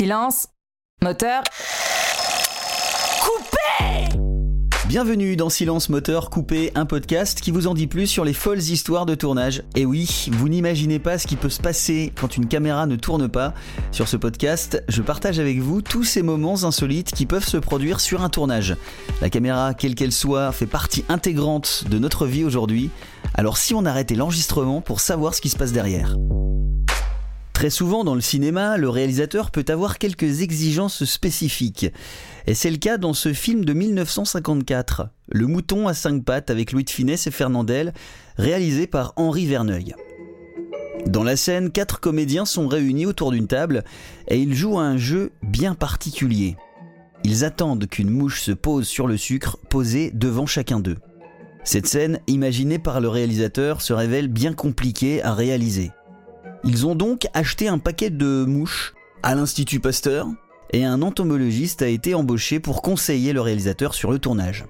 Silence. Moteur. Coupé Bienvenue dans Silence Moteur Coupé, un podcast qui vous en dit plus sur les folles histoires de tournage. Et oui, vous n'imaginez pas ce qui peut se passer quand une caméra ne tourne pas. Sur ce podcast, je partage avec vous tous ces moments insolites qui peuvent se produire sur un tournage. La caméra, quelle qu'elle soit, fait partie intégrante de notre vie aujourd'hui. Alors si on arrêtait l'enregistrement pour savoir ce qui se passe derrière. Très souvent dans le cinéma, le réalisateur peut avoir quelques exigences spécifiques. Et c'est le cas dans ce film de 1954, Le mouton à cinq pattes avec Louis de Finesse et Fernandel, réalisé par Henri Verneuil. Dans la scène, quatre comédiens sont réunis autour d'une table et ils jouent à un jeu bien particulier. Ils attendent qu'une mouche se pose sur le sucre posé devant chacun d'eux. Cette scène, imaginée par le réalisateur, se révèle bien compliquée à réaliser. Ils ont donc acheté un paquet de mouches à l'Institut Pasteur et un entomologiste a été embauché pour conseiller le réalisateur sur le tournage.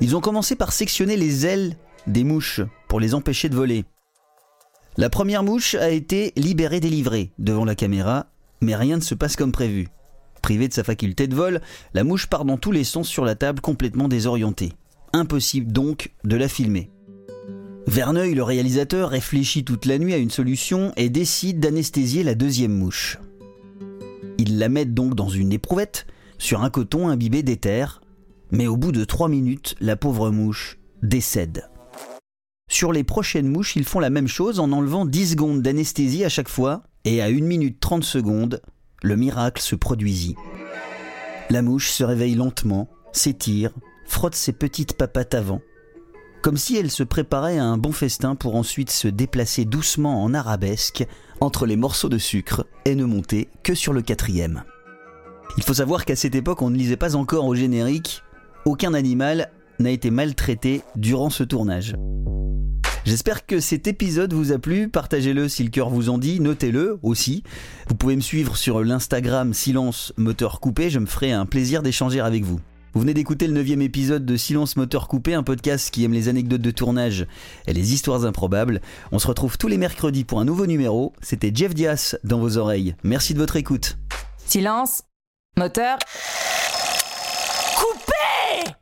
Ils ont commencé par sectionner les ailes des mouches pour les empêcher de voler. La première mouche a été libérée délivrée devant la caméra, mais rien ne se passe comme prévu. Privée de sa faculté de vol, la mouche part dans tous les sens sur la table complètement désorientée. Impossible donc de la filmer. Verneuil, le réalisateur, réfléchit toute la nuit à une solution et décide d'anesthésier la deuxième mouche. Il la met donc dans une éprouvette, sur un coton imbibé d'éther, mais au bout de trois minutes, la pauvre mouche décède. Sur les prochaines mouches, ils font la même chose en enlevant 10 secondes d'anesthésie à chaque fois, et à 1 minute 30 secondes, le miracle se produisit. La mouche se réveille lentement, s'étire, frotte ses petites papates avant, comme si elle se préparait à un bon festin pour ensuite se déplacer doucement en arabesque entre les morceaux de sucre et ne monter que sur le quatrième. Il faut savoir qu'à cette époque, on ne lisait pas encore au générique Aucun animal n'a été maltraité durant ce tournage. J'espère que cet épisode vous a plu, partagez-le si le cœur vous en dit, notez-le aussi. Vous pouvez me suivre sur l'Instagram Silence Moteur Coupé, je me ferai un plaisir d'échanger avec vous. Vous venez d'écouter le neuvième épisode de Silence Moteur Coupé, un podcast qui aime les anecdotes de tournage et les histoires improbables. On se retrouve tous les mercredis pour un nouveau numéro. C'était Jeff Dias dans vos oreilles. Merci de votre écoute. Silence. Moteur. Coupé